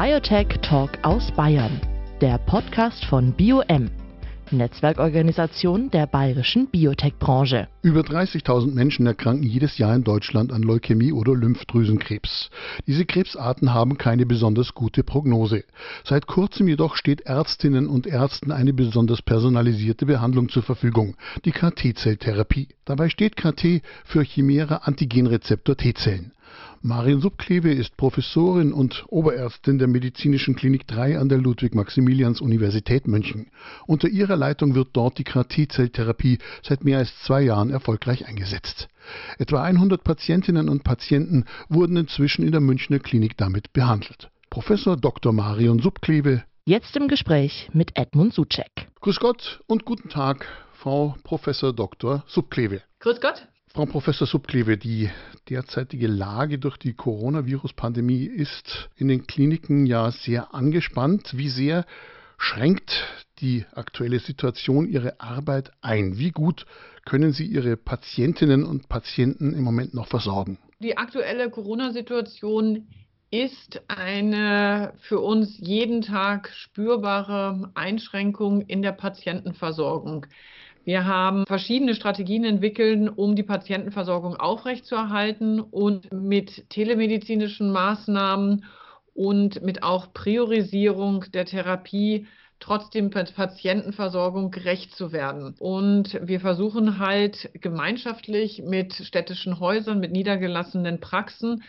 Biotech Talk aus Bayern, der Podcast von BioM, Netzwerkorganisation der bayerischen Biotech-Branche. Über 30.000 Menschen erkranken jedes Jahr in Deutschland an Leukämie oder Lymphdrüsenkrebs. Diese Krebsarten haben keine besonders gute Prognose. Seit kurzem jedoch steht Ärztinnen und Ärzten eine besonders personalisierte Behandlung zur Verfügung, die KT-Zelltherapie. Dabei steht KT für Chimera Antigenrezeptor T-Zellen. Marion Subkleve ist Professorin und Oberärztin der Medizinischen Klinik 3 an der Ludwig-Maximilians-Universität München. Unter ihrer Leitung wird dort die CAR-T-Zelltherapie seit mehr als zwei Jahren erfolgreich eingesetzt. Etwa 100 Patientinnen und Patienten wurden inzwischen in der Münchner Klinik damit behandelt. Professor Dr. Marion Subkleve. Jetzt im Gespräch mit Edmund Suchek. Grüß Gott und guten Tag, Frau Professor Dr. Subkleve. Grüß Gott. Frau Professor Subkleve, die derzeitige Lage durch die Coronavirus-Pandemie ist in den Kliniken ja sehr angespannt. Wie sehr schränkt die aktuelle Situation Ihre Arbeit ein? Wie gut können Sie Ihre Patientinnen und Patienten im Moment noch versorgen? Die aktuelle Corona-Situation ist eine für uns jeden Tag spürbare Einschränkung in der Patientenversorgung. Wir haben verschiedene Strategien entwickelt, um die Patientenversorgung aufrechtzuerhalten und mit telemedizinischen Maßnahmen und mit auch Priorisierung der Therapie trotzdem Patientenversorgung gerecht zu werden. Und wir versuchen halt gemeinschaftlich mit städtischen Häusern, mit niedergelassenen Praxen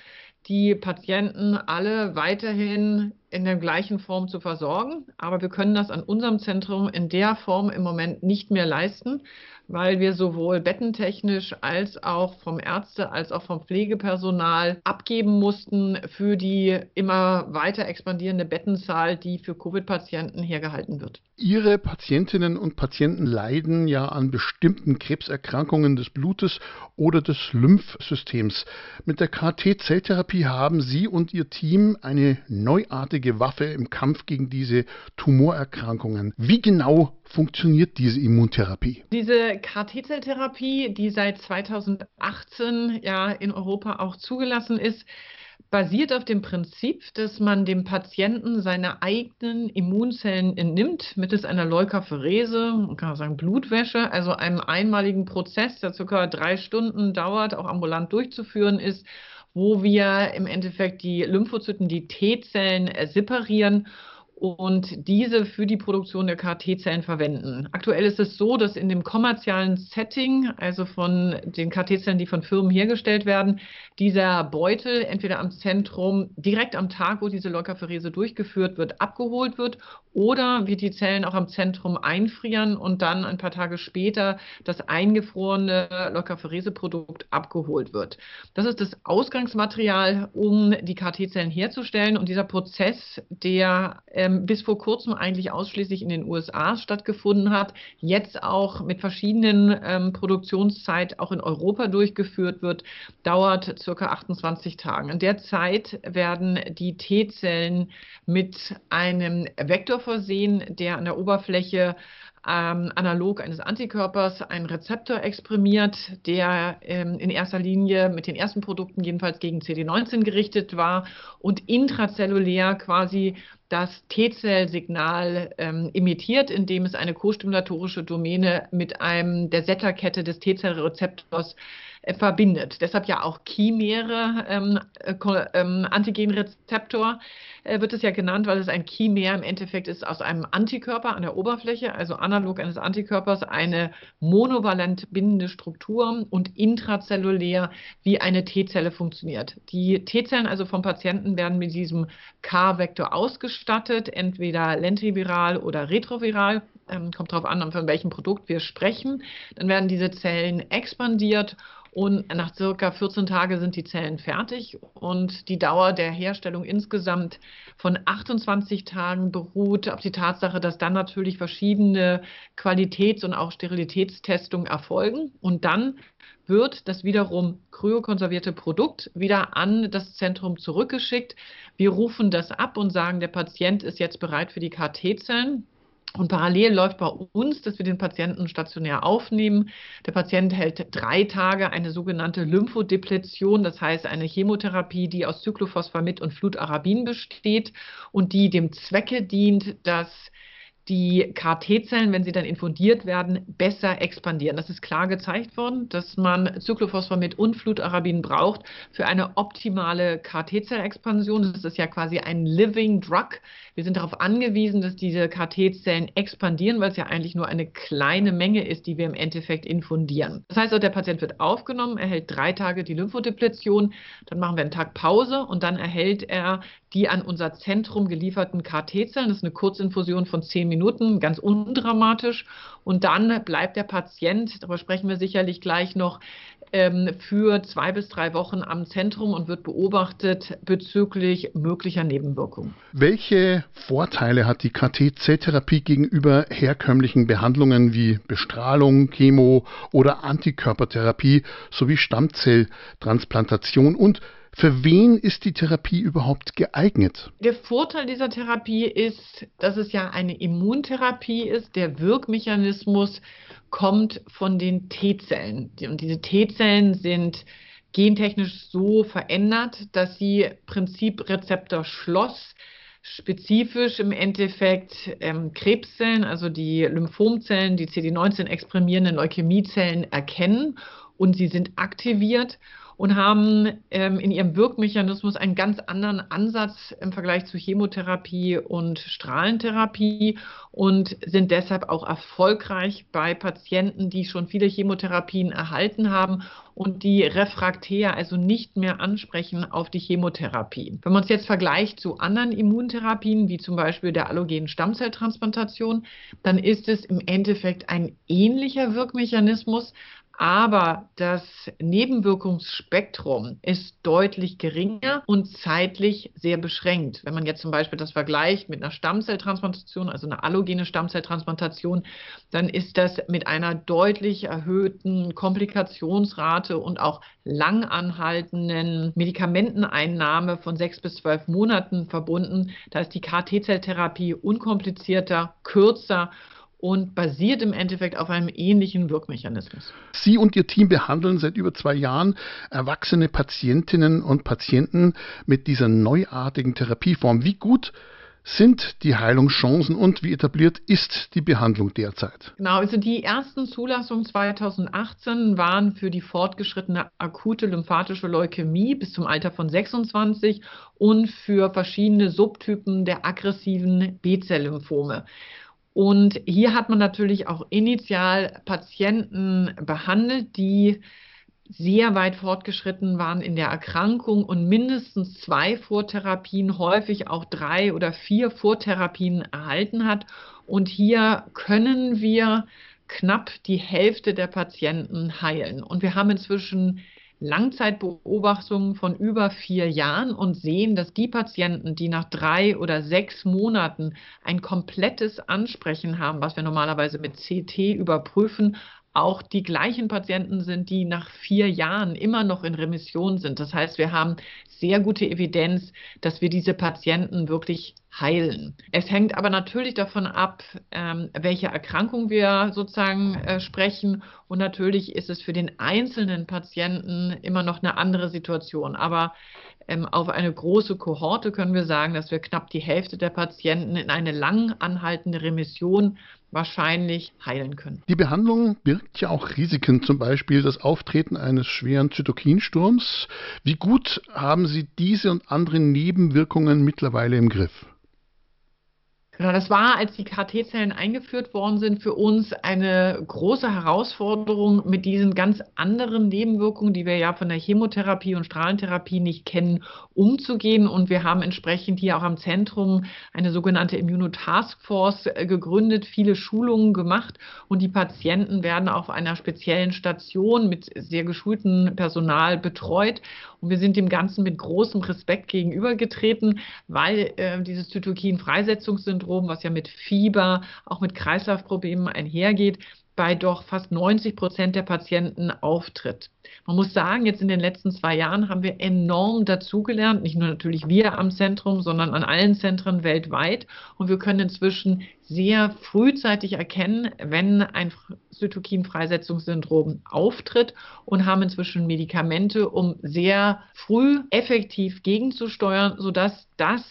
die Patienten alle weiterhin in der gleichen Form zu versorgen. Aber wir können das an unserem Zentrum in der Form im Moment nicht mehr leisten, weil wir sowohl bettentechnisch als auch vom Ärzte als auch vom Pflegepersonal abgeben mussten für die immer weiter expandierende Bettenzahl, die für Covid-Patienten hergehalten wird. Ihre Patientinnen und Patienten leiden ja an bestimmten Krebserkrankungen des Blutes oder des Lymphsystems. Mit der KT-Zelltherapie haben Sie und Ihr Team eine neuartige Waffe im Kampf gegen diese Tumorerkrankungen. Wie genau funktioniert diese Immuntherapie? Diese KT-Zelltherapie, die seit 2018 ja in Europa auch zugelassen ist, basiert auf dem Prinzip, dass man dem Patienten seine eigenen Immunzellen entnimmt, mittels einer Leukapherese, man kann auch sagen Blutwäsche, also einem einmaligen Prozess, der circa drei Stunden dauert, auch ambulant durchzuführen ist, wo wir im Endeffekt die Lymphozyten, die T-Zellen separieren und diese für die Produktion der KT-Zellen verwenden. Aktuell ist es so, dass in dem kommerziellen Setting, also von den KT-Zellen, die von Firmen hergestellt werden, dieser Beutel entweder am Zentrum direkt am Tag, wo diese Leukapherese durchgeführt wird, abgeholt wird oder wir die Zellen auch am Zentrum einfrieren und dann ein paar Tage später das eingefrorene Leukapherese-Produkt abgeholt wird. Das ist das Ausgangsmaterial, um die KT-Zellen herzustellen und dieser Prozess, der äh, ähm, bis vor kurzem eigentlich ausschließlich in den USA stattgefunden hat, jetzt auch mit verschiedenen ähm, Produktionszeit auch in Europa durchgeführt wird, dauert circa 28 Tage. In der Zeit werden die T-Zellen mit einem Vektor versehen, der an der Oberfläche ähm, analog eines Antikörpers einen Rezeptor exprimiert, der ähm, in erster Linie mit den ersten Produkten jedenfalls gegen CD19 gerichtet war und intrazellulär quasi das T-Zell-Signal ähm, imitiert, indem es eine kostimulatorische Domäne mit einem der Zeta-Kette des T-Zell-Rezeptors äh, verbindet. Deshalb ja auch chimäre ähm, äh, ähm, Antigenrezeptor äh, wird es ja genannt, weil es ein Chimer im Endeffekt ist aus einem Antikörper an der Oberfläche, also analog eines Antikörpers, eine monovalent bindende Struktur und intrazellulär wie eine T-Zelle funktioniert. Die T-Zellen also vom Patienten werden mit diesem K-Vektor ausgestattet, entweder lentriviral oder retroviral. Ähm, kommt darauf an, von welchem Produkt wir sprechen. Dann werden diese Zellen expandiert und nach circa 14 Tagen sind die Zellen fertig und die Dauer der Herstellung insgesamt von 28 Tagen beruht auf die Tatsache, dass dann natürlich verschiedene Qualitäts- und auch Sterilitätstestungen erfolgen und dann wird das wiederum kryokonservierte Produkt wieder an das Zentrum zurückgeschickt. Wir rufen das ab und sagen, der Patient ist jetzt bereit für die KT-Zellen. Und parallel läuft bei uns, dass wir den Patienten stationär aufnehmen. Der Patient hält drei Tage eine sogenannte Lymphodepletion, das heißt eine Chemotherapie, die aus Cyclophosphamid und Flutarabin besteht und die dem Zwecke dient, dass die KT-Zellen, wenn sie dann infundiert werden, besser expandieren. Das ist klar gezeigt worden, dass man Cyclophosphamid und Flutarabin braucht für eine optimale KT-Zellexpansion. Das ist ja quasi ein Living Drug. Wir sind darauf angewiesen, dass diese KT-Zellen expandieren, weil es ja eigentlich nur eine kleine Menge ist, die wir im Endeffekt infundieren. Das heißt, der Patient wird aufgenommen, erhält drei Tage die Lymphodepletion, dann machen wir einen Tag Pause und dann erhält er die an unser Zentrum gelieferten KT-Zellen. Das ist eine Kurzinfusion von zehn Minuten, ganz undramatisch. Und dann bleibt der Patient, darüber sprechen wir sicherlich gleich noch, ähm, für zwei bis drei Wochen am Zentrum und wird beobachtet bezüglich möglicher Nebenwirkungen. Welche Vorteile hat die KT-Zelltherapie gegenüber herkömmlichen Behandlungen wie Bestrahlung, Chemo oder Antikörpertherapie sowie Stammzelltransplantation und für wen ist die Therapie überhaupt geeignet? Der Vorteil dieser Therapie ist, dass es ja eine Immuntherapie ist. Der Wirkmechanismus kommt von den T-Zellen. Und diese T-Zellen sind gentechnisch so verändert, dass sie Prinziprezeptor Schloss spezifisch im Endeffekt ähm, Krebszellen, also die Lymphomzellen, die CD19 exprimierenden Leukämiezellen erkennen und sie sind aktiviert und haben ähm, in ihrem Wirkmechanismus einen ganz anderen Ansatz im Vergleich zu Chemotherapie und Strahlentherapie und sind deshalb auch erfolgreich bei Patienten, die schon viele Chemotherapien erhalten haben und die refraktär, also nicht mehr ansprechen auf die Chemotherapie. Wenn man es jetzt vergleicht zu anderen Immuntherapien, wie zum Beispiel der allogenen Stammzelltransplantation, dann ist es im Endeffekt ein ähnlicher Wirkmechanismus, aber das Nebenwirkungsspektrum ist deutlich geringer und zeitlich sehr beschränkt. Wenn man jetzt zum Beispiel das vergleicht mit einer Stammzelltransplantation, also einer allogene Stammzelltransplantation, dann ist das mit einer deutlich erhöhten Komplikationsrate und auch langanhaltenden Medikamenteneinnahme von sechs bis zwölf Monaten verbunden. Da ist die KT-Zelltherapie unkomplizierter, kürzer und basiert im Endeffekt auf einem ähnlichen Wirkmechanismus. Sie und Ihr Team behandeln seit über zwei Jahren erwachsene Patientinnen und Patienten mit dieser neuartigen Therapieform. Wie gut sind die Heilungschancen und wie etabliert ist die Behandlung derzeit? Genau, also die ersten Zulassungen 2018 waren für die fortgeschrittene akute lymphatische Leukämie bis zum Alter von 26 und für verschiedene Subtypen der aggressiven B-Zell-Lymphome. Und hier hat man natürlich auch initial Patienten behandelt, die sehr weit fortgeschritten waren in der Erkrankung und mindestens zwei Vortherapien, häufig auch drei oder vier Vortherapien erhalten hat. Und hier können wir knapp die Hälfte der Patienten heilen. Und wir haben inzwischen Langzeitbeobachtungen von über vier Jahren und sehen, dass die Patienten, die nach drei oder sechs Monaten ein komplettes Ansprechen haben, was wir normalerweise mit CT überprüfen, auch die gleichen Patienten sind, die nach vier Jahren immer noch in Remission sind. Das heißt, wir haben sehr gute Evidenz, dass wir diese Patienten wirklich heilen. Es hängt aber natürlich davon ab, ähm, welche Erkrankung wir sozusagen äh, sprechen. Und natürlich ist es für den einzelnen Patienten immer noch eine andere Situation. Aber ähm, auf eine große Kohorte können wir sagen, dass wir knapp die Hälfte der Patienten in eine lang anhaltende Remission wahrscheinlich heilen können. Die Behandlung birgt ja auch Risiken, zum Beispiel das Auftreten eines schweren Zytokinsturms. Wie gut haben Sie diese und andere Nebenwirkungen mittlerweile im Griff? Genau, das war, als die KT-Zellen eingeführt worden sind, für uns eine große Herausforderung mit diesen ganz anderen Nebenwirkungen, die wir ja von der Chemotherapie und Strahlentherapie nicht kennen, umzugehen. Und wir haben entsprechend hier auch am Zentrum eine sogenannte Immunotaskforce äh, gegründet, viele Schulungen gemacht und die Patienten werden auf einer speziellen Station mit sehr geschultem Personal betreut. Und wir sind dem Ganzen mit großem Respekt gegenübergetreten, weil äh, dieses Zytokin-Freisetzungssyndrom, was ja mit Fieber, auch mit Kreislaufproblemen einhergeht, bei doch fast 90 Prozent der Patienten auftritt. Man muss sagen, jetzt in den letzten zwei Jahren haben wir enorm dazugelernt, nicht nur natürlich wir am Zentrum, sondern an allen Zentren weltweit. Und wir können inzwischen sehr frühzeitig erkennen, wenn ein Zytokinfreisetzungssyndrom auftritt und haben inzwischen Medikamente, um sehr früh effektiv gegenzusteuern, sodass das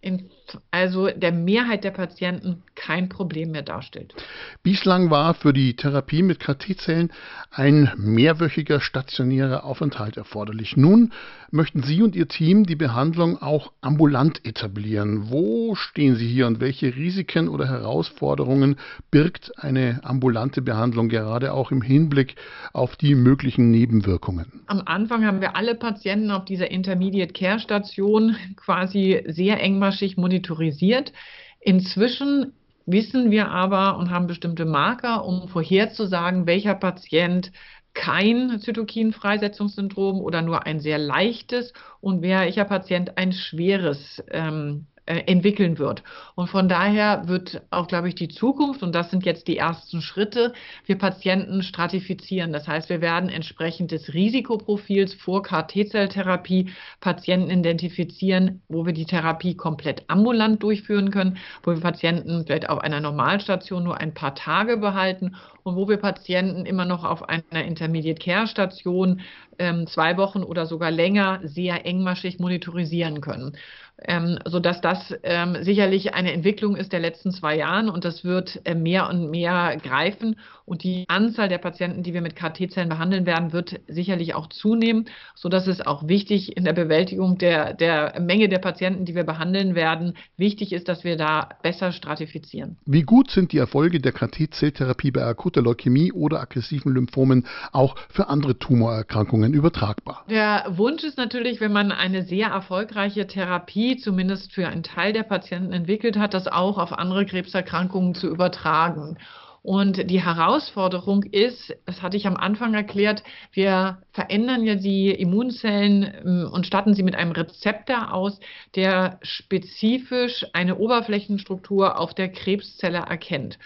in also der Mehrheit der Patienten kein Problem mehr darstellt. Bislang war für die Therapie mit KT-Zellen ein mehrwöchiger stationärer Aufenthalt erforderlich. Nun möchten Sie und Ihr Team die Behandlung auch ambulant etablieren. Wo stehen Sie hier und welche Risiken oder Herausforderungen birgt eine ambulante Behandlung gerade auch im Hinblick auf die möglichen Nebenwirkungen? Am Anfang haben wir alle Patienten auf dieser Intermediate Care Station quasi sehr engmaschig monitoriert monitorisiert. Inzwischen wissen wir aber und haben bestimmte Marker, um vorherzusagen, welcher Patient kein Zytokinfreisetzungssyndrom oder nur ein sehr leichtes und welcher Patient ein schweres ähm, äh, entwickeln wird. Und von daher wird auch, glaube ich, die Zukunft, und das sind jetzt die ersten Schritte, wir Patienten stratifizieren. Das heißt, wir werden entsprechend des Risikoprofils vor KT-Zelltherapie Patienten identifizieren, wo wir die Therapie komplett ambulant durchführen können, wo wir Patienten vielleicht auf einer Normalstation nur ein paar Tage behalten und wo wir Patienten immer noch auf einer Intermediate Care Station ähm, zwei Wochen oder sogar länger sehr engmaschig monitorisieren können ähm, sodass das ähm, sicherlich eine Entwicklung ist der letzten zwei Jahren und das wird äh, mehr und mehr greifen und die Anzahl der Patienten, die wir mit KT-Zellen behandeln werden, wird sicherlich auch zunehmen, sodass es auch wichtig in der Bewältigung der, der Menge der Patienten, die wir behandeln werden, wichtig ist, dass wir da besser stratifizieren. Wie gut sind die Erfolge der KT-Zelltherapie bei akuter Leukämie oder aggressiven Lymphomen auch für andere Tumorerkrankungen übertragbar? Der Wunsch ist natürlich, wenn man eine sehr erfolgreiche Therapie zumindest für einen Teil der Patienten entwickelt hat, das auch auf andere Krebserkrankungen zu übertragen. Und die Herausforderung ist, das hatte ich am Anfang erklärt, wir verändern ja die Immunzellen ähm, und statten sie mit einem Rezeptor aus, der spezifisch eine Oberflächenstruktur auf der Krebszelle erkennt.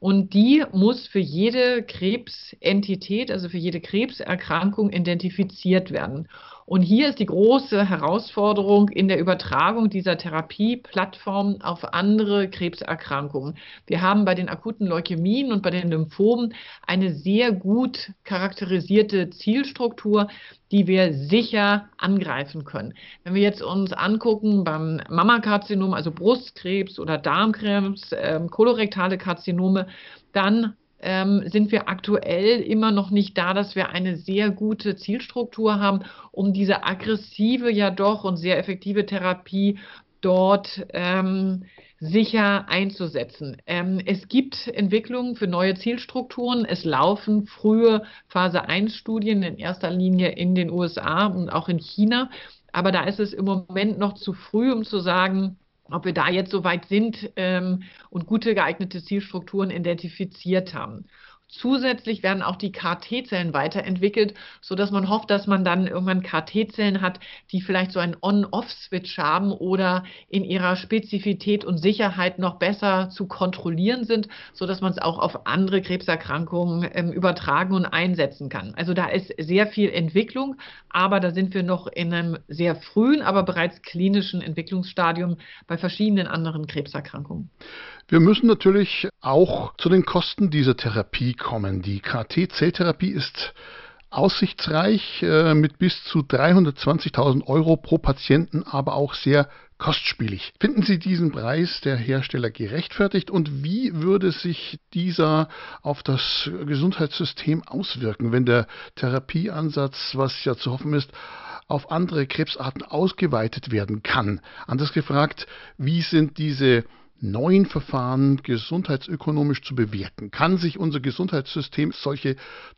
Und die muss für jede Krebsentität, also für jede Krebserkrankung identifiziert werden. Und hier ist die große Herausforderung in der Übertragung dieser Therapieplattform auf andere Krebserkrankungen. Wir haben bei den akuten Leukämien und bei den Lymphomen eine sehr gut charakterisierte Zielstruktur, die wir sicher angreifen können. Wenn wir jetzt uns angucken beim Mammakarzinom, also Brustkrebs oder Darmkrebs, äh, kolorektale Karzinome, dann ähm, sind wir aktuell immer noch nicht da, dass wir eine sehr gute Zielstruktur haben, um diese aggressive, ja doch und sehr effektive Therapie dort ähm, sicher einzusetzen. Ähm, es gibt Entwicklungen für neue Zielstrukturen. Es laufen frühe Phase 1 Studien in erster Linie in den USA und auch in China. Aber da ist es im Moment noch zu früh, um zu sagen, ob wir da jetzt so weit sind ähm, und gute geeignete Zielstrukturen identifiziert haben. Zusätzlich werden auch die KT-Zellen weiterentwickelt, so dass man hofft, dass man dann irgendwann KT-Zellen hat, die vielleicht so einen On-Off-Switch haben oder in ihrer Spezifität und Sicherheit noch besser zu kontrollieren sind, so dass man es auch auf andere Krebserkrankungen ähm, übertragen und einsetzen kann. Also da ist sehr viel Entwicklung, aber da sind wir noch in einem sehr frühen, aber bereits klinischen Entwicklungsstadium bei verschiedenen anderen Krebserkrankungen. Wir müssen natürlich auch zu den Kosten dieser Therapie kommen. Die KT-Zelltherapie ist aussichtsreich äh, mit bis zu 320.000 Euro pro Patienten, aber auch sehr kostspielig. Finden Sie diesen Preis der Hersteller gerechtfertigt und wie würde sich dieser auf das Gesundheitssystem auswirken, wenn der Therapieansatz, was ja zu hoffen ist, auf andere Krebsarten ausgeweitet werden kann? Anders gefragt, wie sind diese neuen Verfahren gesundheitsökonomisch zu bewerten? Kann sich unser Gesundheitssystem solche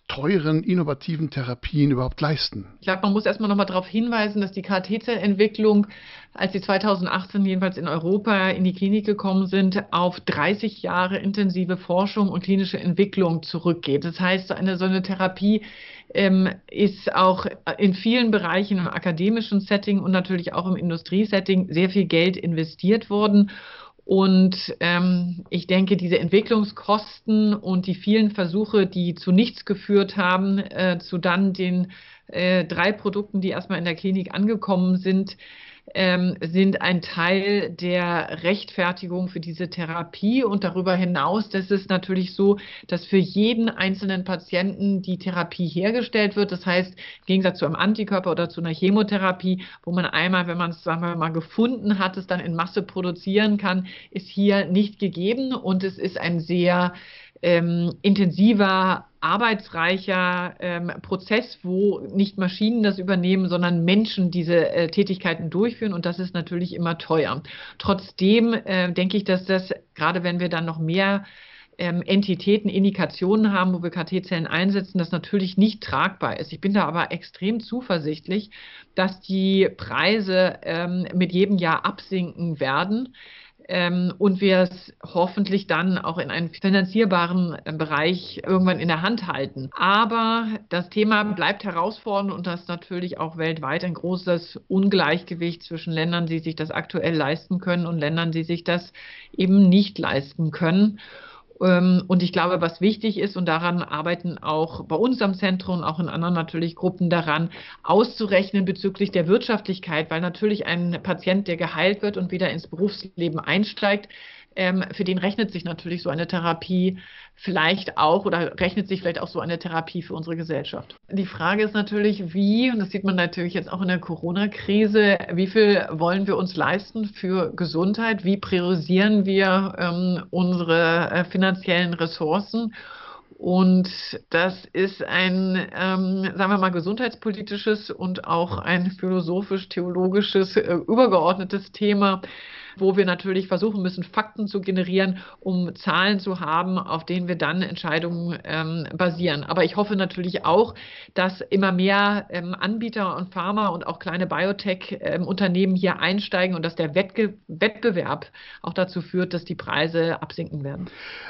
teuren, innovativen Therapien überhaupt leisten? Ich glaube, man muss erstmal nochmal darauf hinweisen, dass die KT-Zellentwicklung, als sie 2018 jedenfalls in Europa in die Klinik gekommen sind, auf 30 Jahre intensive Forschung und klinische Entwicklung zurückgeht. Das heißt, eine so eine Therapie ähm, ist auch in vielen Bereichen im akademischen Setting und natürlich auch im Industriesetting sehr viel Geld investiert worden. Und ähm, ich denke, diese Entwicklungskosten und die vielen Versuche, die zu nichts geführt haben, äh, zu dann den äh, drei Produkten, die erstmal in der Klinik angekommen sind, ähm, sind ein Teil der Rechtfertigung für diese Therapie. Und darüber hinaus, das ist natürlich so, dass für jeden einzelnen Patienten die Therapie hergestellt wird. Das heißt, im Gegensatz zu einem Antikörper oder zu einer Chemotherapie, wo man einmal, wenn man es, sagen wir mal, gefunden hat, es dann in Masse produzieren kann, ist hier nicht gegeben. Und es ist ein sehr ähm, intensiver, arbeitsreicher ähm, Prozess, wo nicht Maschinen das übernehmen, sondern Menschen diese äh, Tätigkeiten durchführen und das ist natürlich immer teuer. Trotzdem äh, denke ich, dass das, gerade wenn wir dann noch mehr ähm, Entitäten, Indikationen haben, wo wir KT-Zellen einsetzen, das natürlich nicht tragbar ist. Ich bin da aber extrem zuversichtlich, dass die Preise ähm, mit jedem Jahr absinken werden ähm, und wir es hoffentlich dann auch in einem finanzierbaren äh, Bereich irgendwann in der Hand halten. Aber das Thema bleibt herausfordernd und das natürlich auch weltweit ein großes Ungleichgewicht zwischen Ländern, die sich das aktuell leisten können und Ländern, die sich das eben nicht leisten können. Ähm, und ich glaube, was wichtig ist, und daran arbeiten auch bei uns am Zentrum, auch in anderen natürlich Gruppen daran, auszurechnen bezüglich der Wirtschaftlichkeit, weil natürlich ein Patient, der geheilt wird und wieder ins Berufsleben einsteigt, ähm, für den rechnet sich natürlich so eine Therapie vielleicht auch oder rechnet sich vielleicht auch so eine Therapie für unsere Gesellschaft. Die Frage ist natürlich, wie, und das sieht man natürlich jetzt auch in der Corona-Krise, wie viel wollen wir uns leisten für Gesundheit? Wie priorisieren wir ähm, unsere äh, finanziellen Ressourcen? Und das ist ein, ähm, sagen wir mal, gesundheitspolitisches und auch ein philosophisch-theologisches, äh, übergeordnetes Thema, wo wir natürlich versuchen müssen, Fakten zu generieren, um Zahlen zu haben, auf denen wir dann Entscheidungen ähm, basieren. Aber ich hoffe natürlich auch, dass immer mehr ähm, Anbieter und Pharma und auch kleine Biotech-Unternehmen ähm, hier einsteigen und dass der Wettge Wettbewerb auch dazu führt, dass die Preise absinken werden.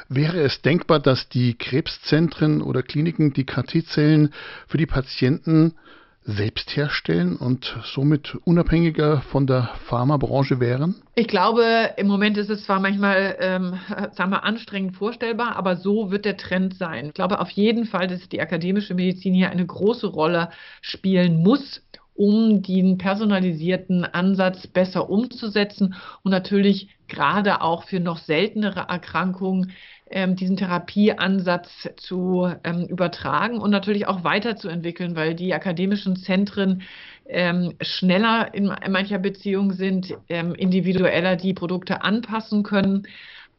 Wäre es denkbar, dass die Krebszentren oder Kliniken die KT-Zellen für die Patienten selbst herstellen und somit unabhängiger von der Pharmabranche wären? Ich glaube, im Moment ist es zwar manchmal, ähm, sagen wir, anstrengend vorstellbar, aber so wird der Trend sein. Ich glaube auf jeden Fall, dass die akademische Medizin hier eine große Rolle spielen muss um den personalisierten Ansatz besser umzusetzen und natürlich gerade auch für noch seltenere Erkrankungen ähm, diesen Therapieansatz zu ähm, übertragen und natürlich auch weiterzuentwickeln, weil die akademischen Zentren ähm, schneller in, mancher Beziehung sind, ähm, individueller die Produkte anpassen können.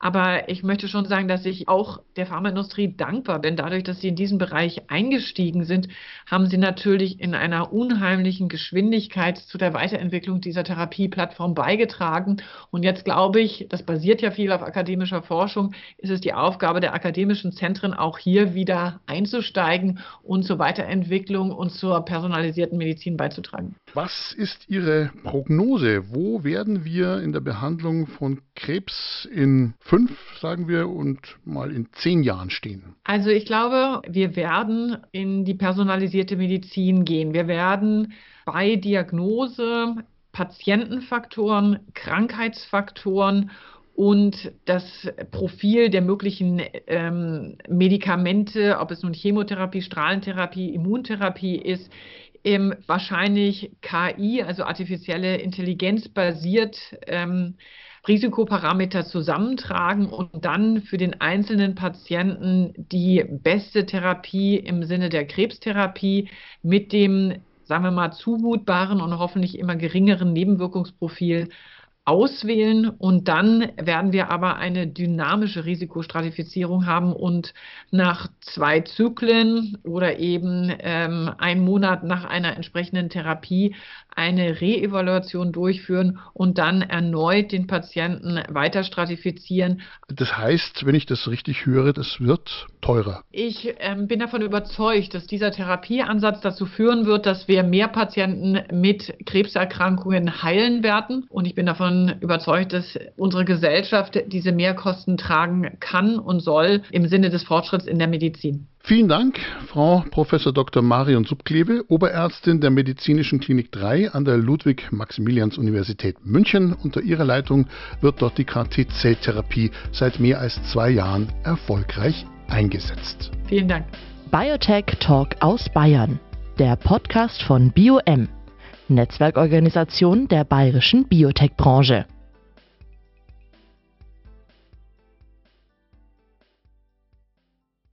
Aber ich möchte schon sagen, dass ich auch der Pharmaindustrie dankbar bin. Dadurch, dass sie in diesen Bereich eingestiegen sind, haben sie natürlich in einer unheimlichen Geschwindigkeit zu der Weiterentwicklung dieser Therapieplattform beigetragen. Und jetzt glaube ich, das basiert ja viel auf akademischer Forschung, ist es die Aufgabe der akademischen Zentren, auch hier wieder einzusteigen und zur Weiterentwicklung und zur personalisierten Medizin beizutragen. Was ist Ihre Prognose? Wo werden wir in der Behandlung von Krebs in fünf, sagen wir, und mal in zehn Jahren stehen? Also ich glaube, wir werden in die personalisierte Medizin gehen. Wir werden bei Diagnose Patientenfaktoren, Krankheitsfaktoren und das Profil der möglichen ähm, Medikamente, ob es nun Chemotherapie, Strahlentherapie, Immuntherapie ist, ähm, wahrscheinlich KI, also artifizielle Intelligenz basiert ähm, Risikoparameter zusammentragen und dann für den einzelnen Patienten die beste Therapie im Sinne der Krebstherapie mit dem, sagen wir mal, zumutbaren und hoffentlich immer geringeren Nebenwirkungsprofil auswählen und dann werden wir aber eine dynamische Risikostratifizierung haben und nach zwei Zyklen oder eben ähm, einen Monat nach einer entsprechenden Therapie eine Reevaluation durchführen und dann erneut den Patienten weiter stratifizieren. Das heißt, wenn ich das richtig höre, das wird teurer. Ich ähm, bin davon überzeugt, dass dieser Therapieansatz dazu führen wird, dass wir mehr Patienten mit Krebserkrankungen heilen werden. Und ich bin davon überzeugt, dass unsere Gesellschaft diese Mehrkosten tragen kann und soll im Sinne des Fortschritts in der Medizin. Vielen Dank, Frau Prof. Dr. Marion Subklebe, Oberärztin der Medizinischen Klinik 3 an der Ludwig-Maximilians-Universität München. Unter ihrer Leitung wird dort die KT-Zelltherapie seit mehr als zwei Jahren erfolgreich eingesetzt. Vielen Dank. Biotech Talk aus Bayern, der Podcast von BioM, Netzwerkorganisation der bayerischen Biotech-Branche.